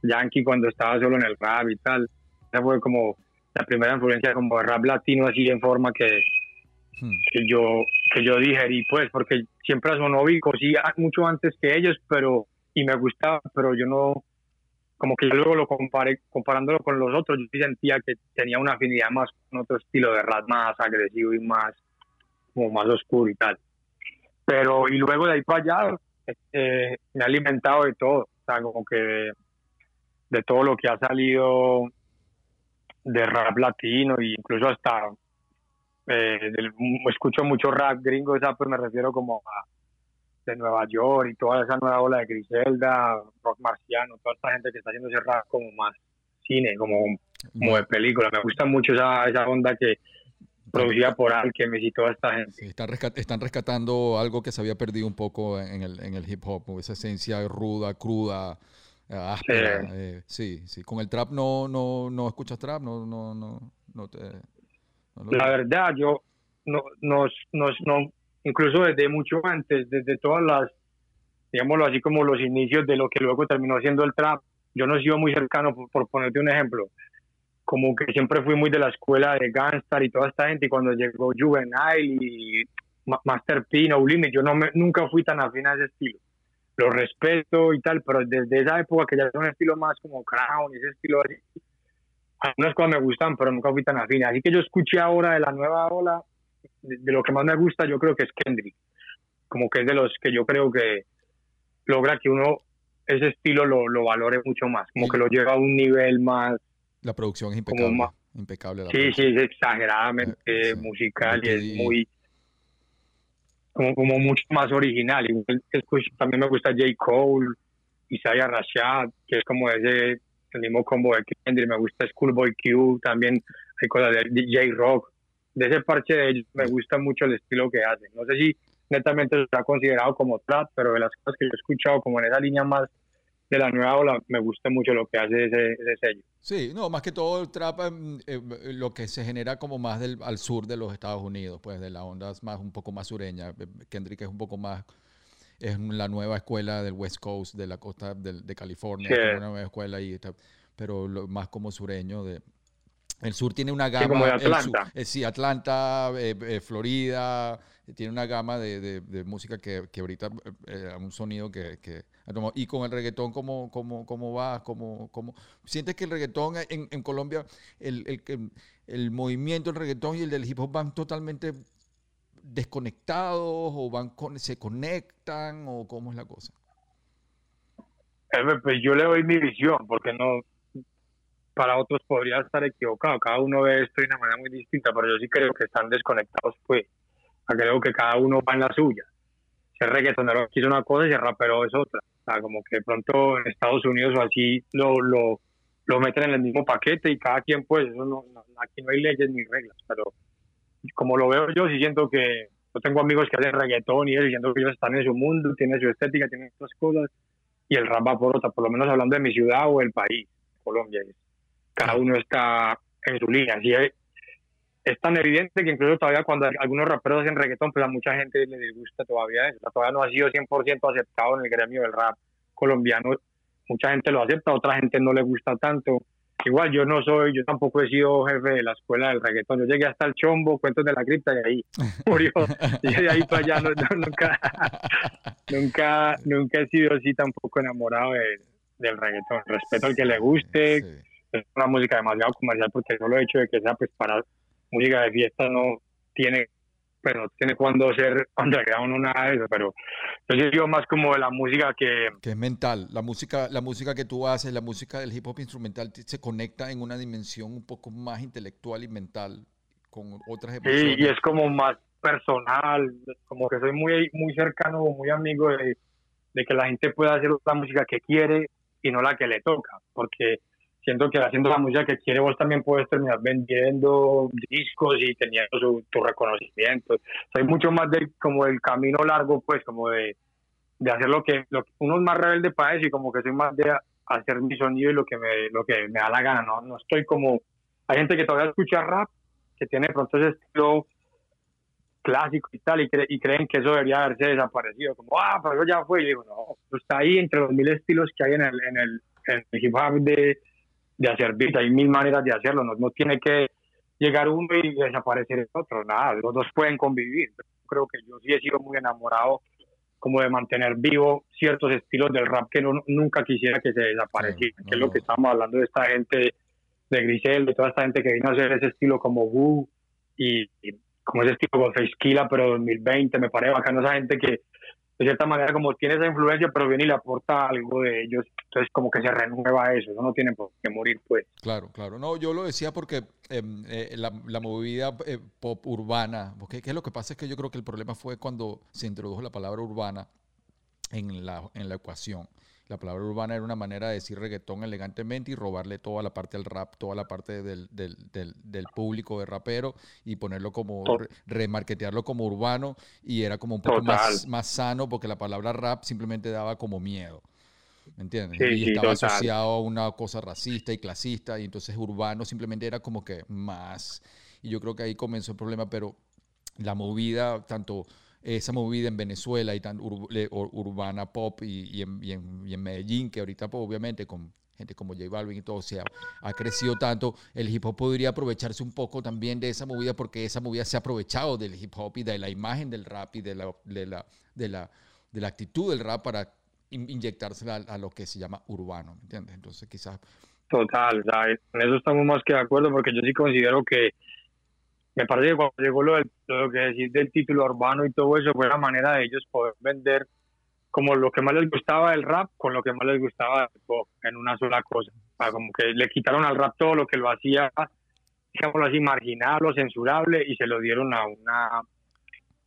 Yankee cuando estaba solo en el rap y tal. Esa fue como la primera influencia como de rap latino así en forma que, Hmm. que yo que yo digerí pues porque siempre sonó Vico sí mucho antes que ellos pero y me gustaba pero yo no como que yo luego lo comparé comparándolo con los otros yo sí sentía que tenía una afinidad más con otro estilo de rap más agresivo y más como más oscuro y tal pero y luego de ahí para allá eh, me ha alimentado de todo, o sea, como que de todo lo que ha salido de rap latino e incluso hasta eh, del- escucho mucho rap gringo, esa pues me refiero como a de Nueva York y toda esa nueva ola de Griselda, rock marciano, toda esta gente que está haciendo ese rap como más cine, como, como de película. Me gusta mucho esa, esa onda que producida por Alchemist y toda esta gente. Están, están rescatando algo que se había perdido un poco en el, en el hip hop, esa esencia ruda, cruda, eh. Sí. eh, sí, sí. Con el trap no, no, no escuchas trap, no, no, no, no te. no lo- La verdad, yo no, nos, nos, no, incluso desde mucho antes, desde todas las, digámoslo así como los inicios de lo que luego terminó siendo el trap, yo no he sido muy cercano, por, por ponerte un ejemplo, como que siempre fui muy de la escuela de Gangstar y toda esta gente, y cuando llegó Juvenile y Ma- Master P, No Limit, yo no me, nunca fui tan afín a ese estilo. Lo respeto y tal, pero desde esa época que ya es un estilo más como Crown, ese estilo así, algunas cosas me gustan, pero nunca fui tan afín. Así que yo escuché ahora de la nueva ola, de, de lo que más me gusta, yo creo que es Kendrick. Como que es de los que yo creo que logra que uno ese estilo lo, lo valore mucho más, como Y- que lo lleva a un nivel más, La producción es como impecable. ma- impecable la sí, sí, producción. es exageradamente Eh, sí. musical y es muy, como, como mucho más original. También me gusta J. Cole, Isaiah Rashad, que es como ese, el mismo combo de Kendrick, me gusta Schoolboy Q, también hay cosas de DJ Rock. De ese parche de ellos me gusta mucho el estilo que hacen. No sé si netamente ha considerado como trap, pero de las cosas que yo he escuchado como en esa línea más de la nueva ola, me gusta mucho lo que hace ese, ese sello. Sí, no, más que todo el trap, em, eh, lo que se genera como más del, al sur de los Estados Unidos, pues de la onda más un poco más sureña. Eh, Kendrick es un poco más, es la nueva escuela del West Coast, de la costa del- de, California, Sí. es una nueva escuela está- pero lo- más como sureño de... El sur tiene una gama... como de el sur- Atlanta. eh, sí, Atlanta, eh, eh, Florida, tiene una gama de, de- de música que, que ahorita, eh, eh, un sonido que, que. Y con el reggaetón, ¿cómo, cómo, cómo va? ¿Cómo, cómo? ¿Sientes que el reggaetón en, Colombia, el, el, el movimiento del reggaetón y el del hip hop van totalmente desconectados o van con, se conectan o cómo es la cosa? Pues yo le doy mi visión, porque no, para otros podría estar equivocado. Cada uno ve esto de una manera muy distinta, pero yo sí creo que están desconectados, pues. Creo que cada uno va en la suya. Ser reggaetonero aquí es una cosa y ser rapero es otra. O sea, como que de pronto en Estados Unidos o así lo, lo, lo meten en el mismo paquete y cada quien, pues, eso no, aquí no hay leyes ni reglas, pero como lo veo yo, sí siento que yo tengo amigos que hacen reggaetón y eso, siento que ellos están en su mundo, tienen su estética, tienen otras cosas y el rap va por otra, por lo menos hablando de mi ciudad o el país, Colombia. Cada uno está en su línea. Así es, tan evidente que incluso todavía cuando algunos raperos hacen reggaetón, pues a mucha gente le disgusta todavía eso. Todavía no ha sido 100% aceptado en el gremio del rap colombiano. Mucha gente lo acepta, otra gente no le gusta tanto. Igual yo no soy, yo tampoco he sido jefe de la escuela del reggaetón. Yo llegué hasta el chombo, cuentos de la cripta y ahí murió. Y de ahí para allá no- no- nunca, nunca, nunca he sido así tampoco enamorado de- del reggaetón. Respeto al que le guste, Sí. es una música demasiado comercial porque solo el hecho de que sea pues para música de fiesta no tiene pero tiene cuándo ser underground nada de eso pero yo sí digo más como de la música que que es mental. La música, la música que tú haces, la música del hip hop instrumental se conecta en una dimensión un poco más intelectual y mental con otras sí, emociones. y es como más personal como que soy muy muy cercano o muy amigo de, de que la gente pueda hacer la música que quiere y no la que le toca porque siento que haciendo la música que quiere vos también puedes terminar vendiendo discos y teniendo su, tu reconocimiento. Soy mucho más del como el camino largo, pues como de, de hacer lo que, lo uno es más rebelde para eso y como que soy más de hacer mi sonido y lo que me, lo que me da la gana, ¿no? No estoy como, hay gente que todavía escucha rap, que tiene de pronto ese estilo clásico y tal, y, cre- y creen que eso debería haberse desaparecido, como, ah, pero eso ya fue, y digo, no, está ahí entre los mil estilos que hay en el, en el, en el hip hop de, de hacer beat, hay mil maneras de hacerlo, no, no tiene que llegar uno y desaparecer el otro, nada, los dos pueden convivir. Creo que yo sí he sido muy enamorado como de mantener vivo ciertos estilos del rap que no, nunca quisiera que se desaparecieran, Claro, que es no, lo que no. estamos hablando de esta gente de Grisel, de toda esta gente que vino a hacer ese estilo como Wu y, y como ese estilo con Killa, pero 2020, me parece bacano esa gente que de cierta manera como tiene esa influencia, pero viene y le aporta algo de ellos, entonces como que se renueva eso, eso no tiene por qué morir pues. Claro, claro. No, yo lo decía porque em, eh, la, la, movida eh, pop urbana, porque ¿qué es lo que pasa? Es que yo creo que el problema fue cuando se introdujo la palabra urbana en la, en la ecuación. La palabra urbana era una manera de decir reggaetón elegantemente y robarle toda la parte del rap, toda la parte del, del, del, público de rapero y ponerlo como, remarketearlo como urbano y era como un poco más, más sano porque la palabra rap simplemente daba como miedo. ¿Me entiendes? y estaba asociado a una cosa racista y clasista y entonces urbano simplemente era como que más. Y yo creo que ahí comenzó el problema, pero la movida, tanto esa movida en Venezuela y tan urbana pop y, en, Medellín, que ahorita pues, obviamente con gente como J Balvin y todo, se ha, crecido tanto, el hip hop podría aprovecharse un poco también de esa movida porque esa movida se ha aprovechado del hip hop y de la imagen del rap y de la, de la, de la, de la actitud del rap para inyectársela a, lo que se llama urbano, ¿me entiendes? Entonces quizás... Total, en eso estamos más que de acuerdo porque yo sí considero que me parece que cuando llegó lo, del, lo que decir del título urbano y todo eso fue la manera de ellos poder vender como lo que más les gustaba del rap con lo que más les gustaba del pop en una sola cosa. como que le quitaron al rap todo lo que lo hacía, digámoslo así, marginal o censurable y se lo dieron a una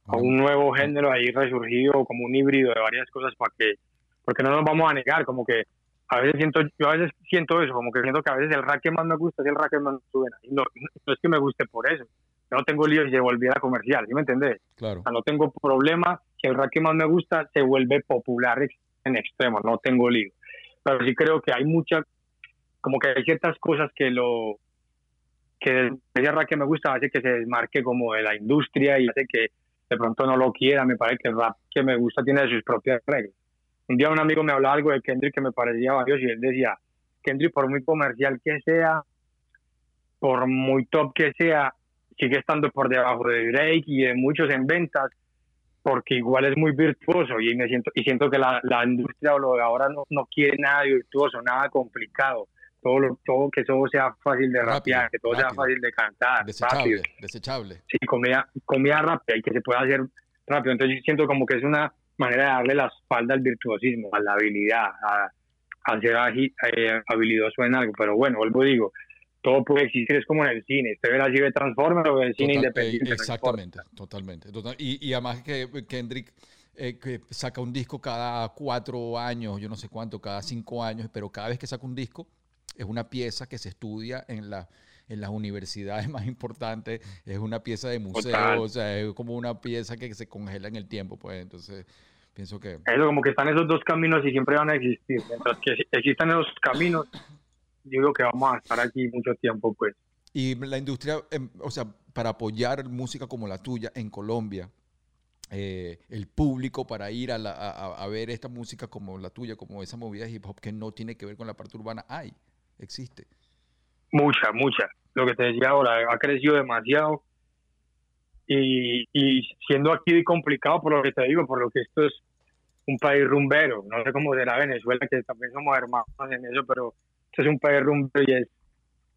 a un nuevo género ahí resurgido como un híbrido de varias cosas para que porque no nos vamos a negar como que a veces siento yo a veces siento eso como que siento que a veces el rap que más me gusta es el rap que más me suena y no, no es que me guste por eso no tengo lío si se volviera comercial, ¿sí me entendés? Claro. no tengo problema que el rap que más me gusta se vuelve popular en extremo, no tengo lío. Pero sí creo que hay muchas, como que hay ciertas cosas que lo, que ese rap que me gusta hace que se desmarque como de la industria y hace que de pronto no lo quiera, me parece que el rap que me gusta tiene sus propias reglas. Un día un amigo me hablaba algo de Kendrick que me parecía valioso y él decía, Kendrick por muy comercial que sea, por muy top que sea, sigue estando por debajo de Drake y de muchos en ventas porque igual es muy virtuoso y me siento y siento que la, la industria o lo de ahora no, no quiere nada virtuoso, nada complicado. Todo, lo, todo que todo sea fácil de rapear, que todo sea fácil de cantar, desechable, desechable. Sí, comida, comida rápida y que se pueda hacer rápido. Entonces siento como que es una manera de darle la espalda al virtuosismo, a la habilidad, a, a ser eh, habilidoso en algo. Pero bueno, vuelvo digo, todo puede existir, es como en el cine. Usted ve la de Transformers o el cine independiente. Exactamente, totalmente. y, y, además que Kendrick eh, que saca un disco cada cuatro años, yo no sé cuánto, cada cinco años, pero cada vez que saca un disco es una pieza que se estudia en la en las universidades más importantes, es una pieza de museo, o sea, es como una pieza que se congela en el tiempo, pues entonces pienso que... Eso, como que están esos dos caminos y siempre van a existir, mientras que existan esos caminos, yo digo que vamos a estar aquí mucho tiempo, pues. Y la industria, em, o sea, para apoyar música como la tuya en Colombia, eh, el público para ir a, a, ver esta música como la tuya, como esa movida hip hop que no tiene que ver con la parte urbana, hay, existe. Mucha, mucha. Lo que te decía ahora, ha crecido demasiado y, y siendo aquí complicado por lo que te digo, por lo que esto es un país rumbero, no sé cómo será Venezuela, que también somos hermanos en eso, pero es un país y, es,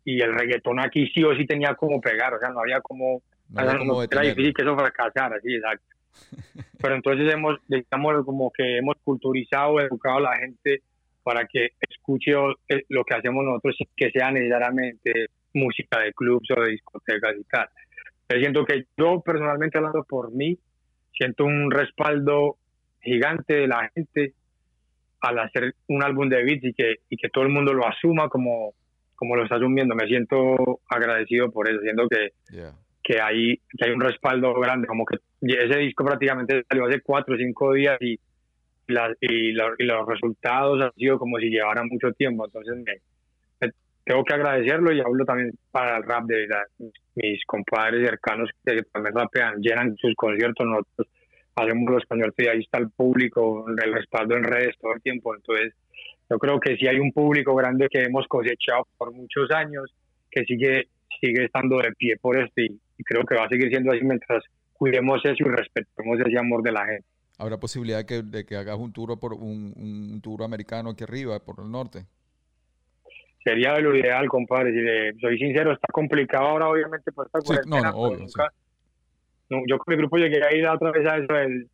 y el reggaetón aquí sí o sí tenía como pegar, o sea, no había como... era difícil que eso fracasara, sí, exacto. Pero entonces hemos, digamos, como que hemos culturizado, educado a la gente para que escuche eh, lo que hacemos nosotros sin que sea necesariamente música de clubs o de discotecas y tal. Yo siento que yo personalmente hablando por mí, siento un respaldo gigante de la gente al hacer un álbum de beats y que, y que todo el mundo lo asuma como, como lo está asumiendo. Me siento agradecido por eso, siento que, que, hay, que hay un respaldo grande, como que ese disco prácticamente salió hace cuatro o cinco días y, y, los resultados han sido como si llevaran mucho tiempo, entonces me, tengo que agradecerlo y hablo también para el rap de mis compadres cercanos que también rapean, llenan sus conciertos, nosotros hacemos los español y ahí está el público, el respaldo en redes todo el tiempo. Entonces, yo creo que sí hay un público grande que hemos cosechado por muchos años, que sigue, sigue estando de pie por esto y, creo que va a seguir siendo así mientras cuidemos eso y respetemos ese amor de la gente. ¿Habrá posibilidad que, de que hagas un tour por un, un, tour americano aquí arriba, por el norte? Sería lo ideal, compadre. Si soy sincero, está complicado ahora, obviamente, por esta sí, no, no, obvio, yo con mi grupo llegué a ir otra vez a eso, el,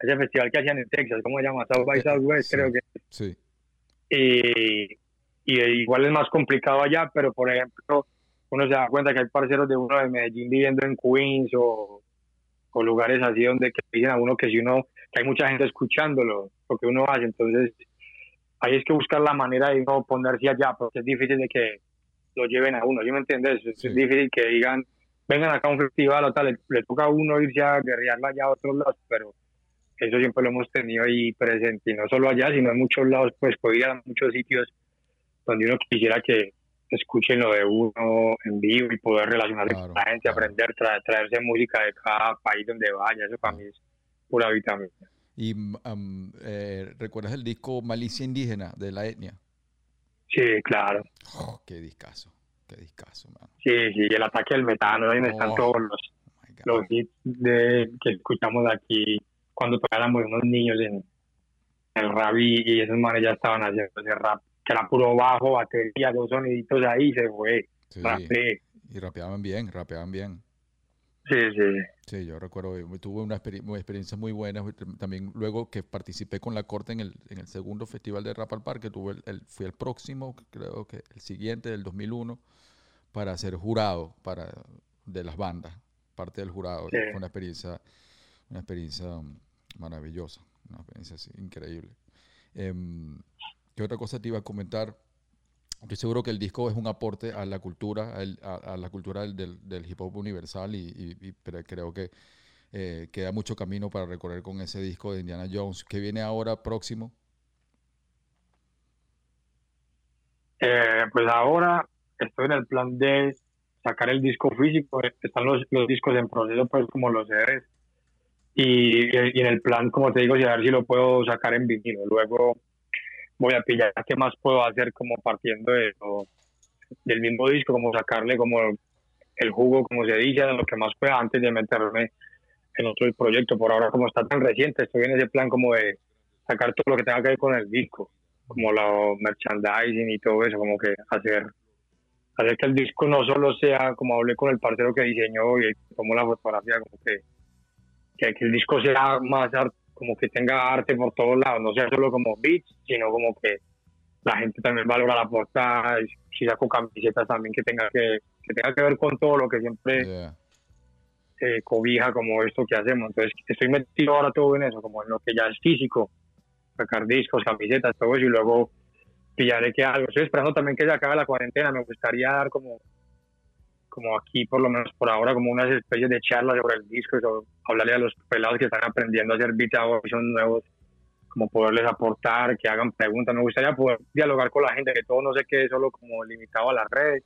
ese festival que hacían en Texas, ¿cómo se llama? South by Southwest, Sí. creo que. Sí. Y, y igual es más complicado allá, pero por ejemplo, uno se da cuenta que hay parceros de uno de Medellín viviendo en Queens o, o lugares así donde que dicen a uno que si uno, que hay mucha gente escuchándolo, lo que uno hace, entonces ahí es que buscar la manera de no ponerse allá, porque es difícil de que lo lleven a uno, ¿sí me entiendes? Es Sí. difícil que digan, vengan acá a un festival o tal, le, le toca a uno irse a guerrearla allá a otros lados, pero eso siempre lo hemos tenido ahí presente, y no solo allá, sino en muchos lados, pues podría ir a muchos sitios donde uno quisiera que escuchen lo de uno en vivo y poder relacionarse Claro, con la gente, claro. aprender, tra- traerse música de cada país donde vaya, eso para mí es pura vitamina. Y am, eh, ¿recuerdas el disco Malicia Indígena de la etnia? Sí, claro. Oh, qué discazo, qué discazo, man. Sí, sí, el ataque del metano, ahí están Oh. todos los, Oh los hits de, que escuchamos aquí cuando éramos unos niños en el rap y, esos manes ya estaban haciendo ese rap, que era puro bajo, batería, dos soniditos ahí y se fue. Sí, Rapé. y rapeaban bien, rapeaban bien. Sí, sí. Sí, yo recuerdo, eh, tuve una, una experiencia muy buena. También luego que participé con la corte en el, en el segundo festival de Rap al Parque, tuve el, el- fui el próximo, creo que el siguiente, del 2001, para ser jurado para, de las bandas, parte del jurado. Sí. Fue una experiencia, una experiencia mm, maravillosa, una experiencia así, increíble. Em, ¿Qué otra cosa te iba a comentar? Estoy seguro que el disco es un aporte a la cultura, a, a la cultura del, del- del hip hop universal, y, y- y- creo que eh, queda mucho camino para recorrer con ese disco de Indiana Jones. que viene ahora próximo? Eh, pues ahora estoy en el plan de sacar el disco físico, están los, los discos en proceso, pues como los CDs. Y, y en el plan, como te digo, a ver si lo puedo sacar en vinilo. Luego voy a pillar qué más puedo hacer como partiendo de lo- del mismo disco, como sacarle como el jugo, como se dice, de lo que más pueda antes de meterme en otro proyecto. Por ahora, como está tan reciente, estoy en ese plan como de sacar todo lo que tenga que ver con el disco como la merchandising y todo eso, como que hacer, hacer que el disco no solo sea como hablé con el parcero que diseñó y tomó la fotografía, como que, que, el disco sea más como que tenga arte por todos lados, no sea solo como beats, sino como que la gente también valora la portada, si saco camisetas también que tenga que, que tenga que ver con todo lo que siempre Yeah. eh, cobija como esto que hacemos. Entonces estoy metido ahora todo en eso, como en lo que ya es físico, sacar discos, camisetas, todo eso y luego pillaré que algo. Estoy esperando también que se acabe la cuarentena, me gustaría dar como como aquí por lo menos por ahora como unas especies de charlas sobre el disco, sobre- hablarle a los pelados que están aprendiendo a hacer beats ahora, que son nuevos, como poderles aportar, que hagan preguntas. Me gustaría poder dialogar con la gente, que todo no se quede solo como limitado a las redes,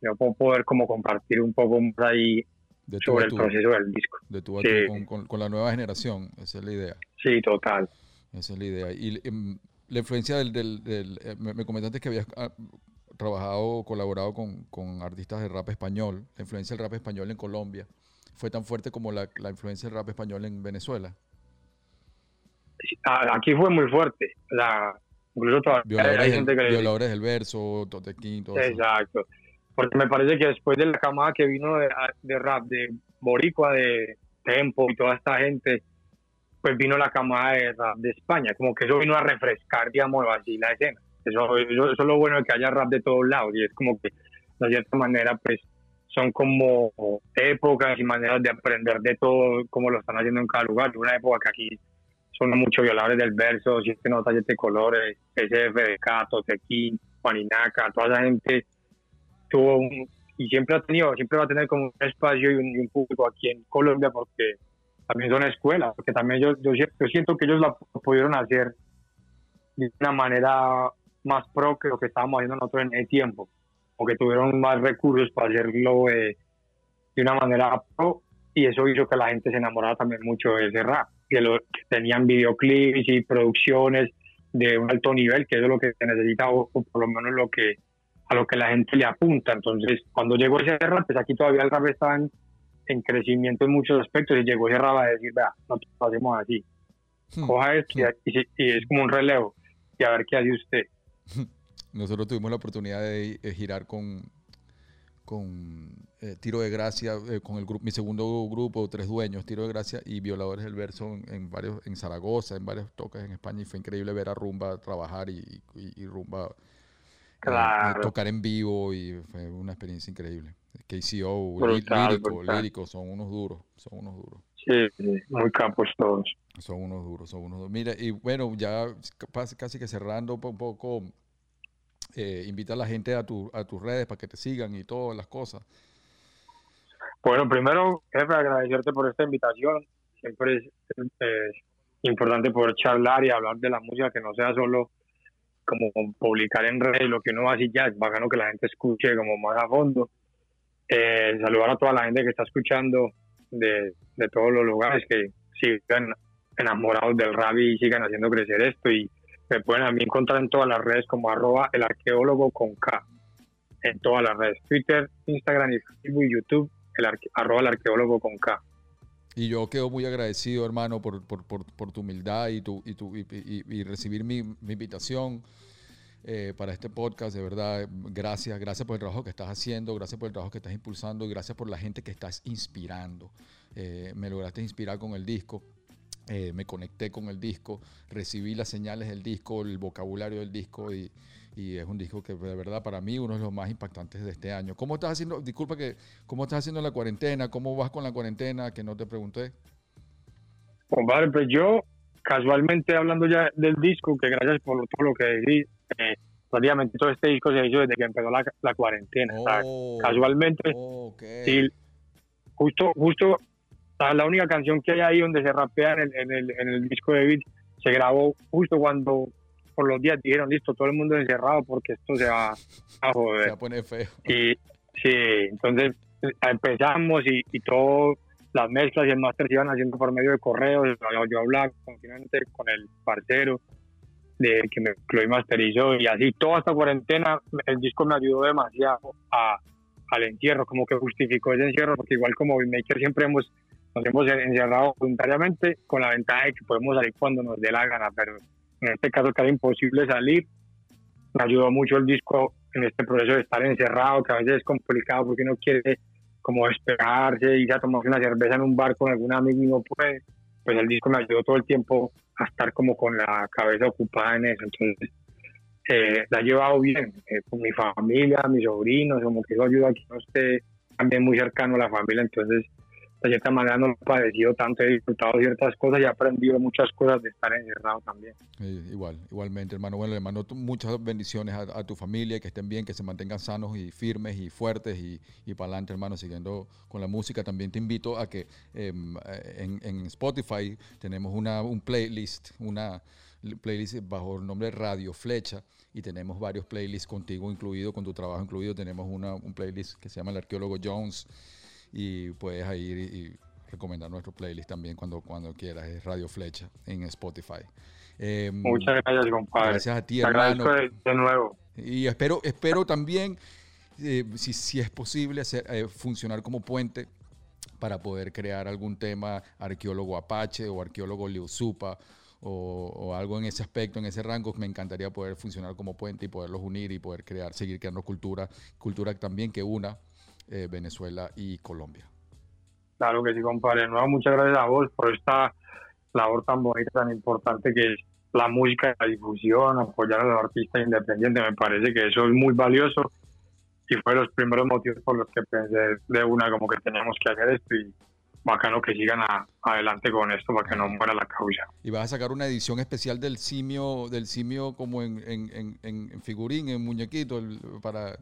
sino po- poder como compartir un poco más ahí De sobre el tú, proceso del disco. de a Sí. con, con- con la nueva generación. Esa es la idea. Sí, total. Esa es la idea. Y em, la influencia del... del- del- eh, me, me comentaste que habías ah, trabajado colaborado con, con artistas de rap español. La influencia del rap español en Colombia fue tan fuerte como la, la influencia del rap español en Venezuela. Aquí fue muy fuerte. La, incluso todavía Violadores, hay gente que le violadores del verso, Totequín, todo eso. Exacto. Porque me parece que después de la camada que vino de, de rap, de Boricua, de Tempo y toda esta gente, pues vino la camada de rap de España. Como que eso vino a refrescar, digamos, así la escena. Eso, es lo bueno de que haya rap de todos lados. Y es como que, de cierta manera, pues son como épocas y maneras de aprender de todo, como lo están haciendo en cada lugar. Una época que aquí son muchos violadores del verso, siete notas, siete colores, SFDK, Totequín, Juaninaca, toda esa gente tuvo y siempre ha tenido, siempre va a tener como un espacio y un, y un público aquí en Colombia porque también son escuelas, porque también yo, yo, siento que ellos lo pudieron hacer de una manera más pro que lo que estábamos haciendo nosotros en el tiempo, o que tuvieron más recursos para hacerlo de, de una manera pro y eso hizo que la gente se enamorara también mucho de ese rap, que, lo, que tenían videoclips y producciones de un alto nivel, que eso es lo que se necesita, o, o por lo menos lo que a lo que la gente le apunta. Entonces, cuando llegó ese rap, pues aquí todavía el rap está en, en crecimiento en muchos aspectos y llegó ese rap a decir, vea, nosotros lo hacemos así, Hmm. coja esto y, y- y es como un relevo y a ver qué hace usted. Nosotros tuvimos la oportunidad de, eh, girar con, con eh, Tiro de Gracia, eh, con el grupo, mi segundo grupo, Tres Dueños, Tiro de Gracia y Violadores del Verso en, en varios, en Zaragoza, en varios toques en España y fue increíble ver a Rumba trabajar y, y- y Rumba eh, tocar en vivo y fue una experiencia increíble. KCO, Brutal, lírico, brutal. lírico, son unos duros, son unos duros. Sí, sí, muy campos todos. Son unos duros, son unos duros. Mira, y bueno, ya casi, que cerrando un po- un poco, eh, invita a la gente a, tu, a tus redes para que te sigan y todas las cosas. Bueno, primero, jefe, agradecerte por esta invitación. Siempre es, importante poder charlar y hablar de la música, que no sea solo como publicar en redes lo que uno hace ya, es bacano que la gente escuche como más a fondo. Eh, saludar a toda la gente que está escuchando de, de todos los lugares, que sigan enamorados del rap y sigan haciendo crecer esto. Y me pueden a mí encontrar en todas las redes como arroba el arqueólogo con K. En todas las redes, Twitter, Instagram y Facebook y YouTube el arroba el arqueólogo con K. Y yo quedo muy agradecido, hermano, por, por, por, tu humildad y, tu, y, tu, y, recibir mi, mi invitación eh, para este podcast. De verdad, gracias. Gracias por el trabajo que estás haciendo, gracias por el trabajo que estás impulsando y gracias por la gente que estás inspirando. Eh, me lograste inspirar con el disco. Eh, me conecté con el disco, recibí las señales del disco, el vocabulario del disco y, y es un disco que de verdad para mí uno de los más impactantes de este año. ¿Cómo estás haciendo? Disculpa que, ¿cómo estás haciendo la cuarentena? ¿Cómo vas con la cuarentena? Que no te pregunté. Compadre, pues yo, casualmente hablando ya del disco, que gracias por todo lo que decís, eh, prácticamente todo este disco se hizo desde que empezó la, la cuarentena. Oh, Casualmente, ok. sí, justo, justo la, la única canción que hay ahí donde se rapea en el, en el, en el disco de Beat se grabó justo cuando por los días dijeron, listo, todo el mundo encerrado porque esto se va a Se joder. va a poner feo. Y sí, entonces eh, empezamos y, y todo, las mezclas y el máster se iban haciendo por medio de correos. Yo, hablaba continuamente con el parcero de que me lo y masterizó y así toda esta cuarentena el disco me ayudó demasiado a, al encierro, como que justificó ese encierro, porque igual como beatmaker siempre hemos, nos hemos encerrado voluntariamente con la ventaja de que podemos salir cuando nos dé la gana, pero en este caso que era imposible salir, me ayudó mucho el disco en este proceso de estar encerrado, que a veces es complicado porque uno quiere como despejarse, ir a tomarse una cerveza en un bar con algún amigo y no puede, pues el disco me ayudó todo el tiempo a estar como con la cabeza ocupada en eso, entonces eh, la he llevado bien, eh, con mi familia, mis sobrinos, como que eso ayuda a que uno esté también muy cercano a la familia, entonces de cierta manera no he padecido tanto, he disfrutado ciertas cosas y he aprendido muchas cosas de estar encerrado también. Eh, igual, igualmente, hermano. Bueno, le mando muchas bendiciones a, a tu familia, que estén bien, que se mantengan sanos y firmes y fuertes y, y para adelante, hermano, siguiendo con la música. También te invito a que em, eh, en, en Spotify tenemos una, un playlist, una playlist bajo el nombre Radio Flecha y tenemos varios playlists contigo incluido, con tu trabajo incluido. Tenemos una, un playlist que se llama El Arqueólogo Jones y puedes ahí ir y, recomendar nuestro playlist también cuando, cuando quieras. Es Radio Flecha en Spotify. Em, Muchas gracias, compadre. Gracias a ti, Te agradezco hermano. de, de nuevo. Y espero, espero también, eh, si, si es posible, hacer, eh, funcionar como puente para poder crear algún tema arqueólogo Apache o arqueólogo Liusupa o, o algo en ese aspecto, en ese rango. Me encantaría poder funcionar como puente y poderlos unir y poder crear, seguir creando cultura, cultura también que una eh, Venezuela y Colombia. Claro que sí, compadre. Nuevo, muchas gracias a vos por esta labor tan bonita, tan importante que es la música, la difusión, apoyar a los artistas independientes. Me parece que eso es muy valioso y fue los primeros motivos por los que pensé de una como que teníamos que hacer esto y bacano que sigan a- adelante con esto para que no muera la causa. Y vas a sacar una edición especial del simio, del simio como en, en, en- en- en figurín, en muñequito, el- para,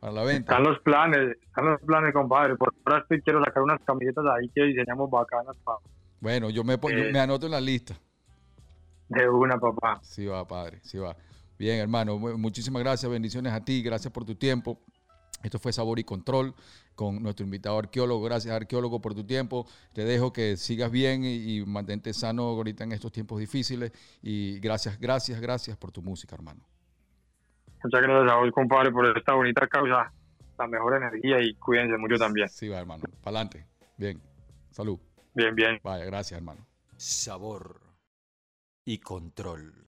para la venta. Están los planes, están los planes, compadre. Por ahora estoy, quiero sacar unas camisetas ahí que diseñamos bacanas para Bueno, yo me, pon- yo Eh. me anoto en la lista. de una, papá. Sí va, padre, sí va. Bien, hermano, mu- muchísimas gracias, bendiciones a ti, gracias por tu tiempo. Esto fue Sabor y Control con nuestro invitado arqueólogo. Gracias, arqueólogo, por tu tiempo. Te dejo que sigas bien y, y mantente sano ahorita en estos tiempos difíciles. Y gracias, gracias, gracias por tu música, hermano. Muchas gracias a vos, compadre, por esta bonita causa. La mejor energía y cuídense mucho también. Sí va, hermano. Para adelante. Bien. Salud. Bien, bien. Vaya, gracias, hermano. Sabor y control.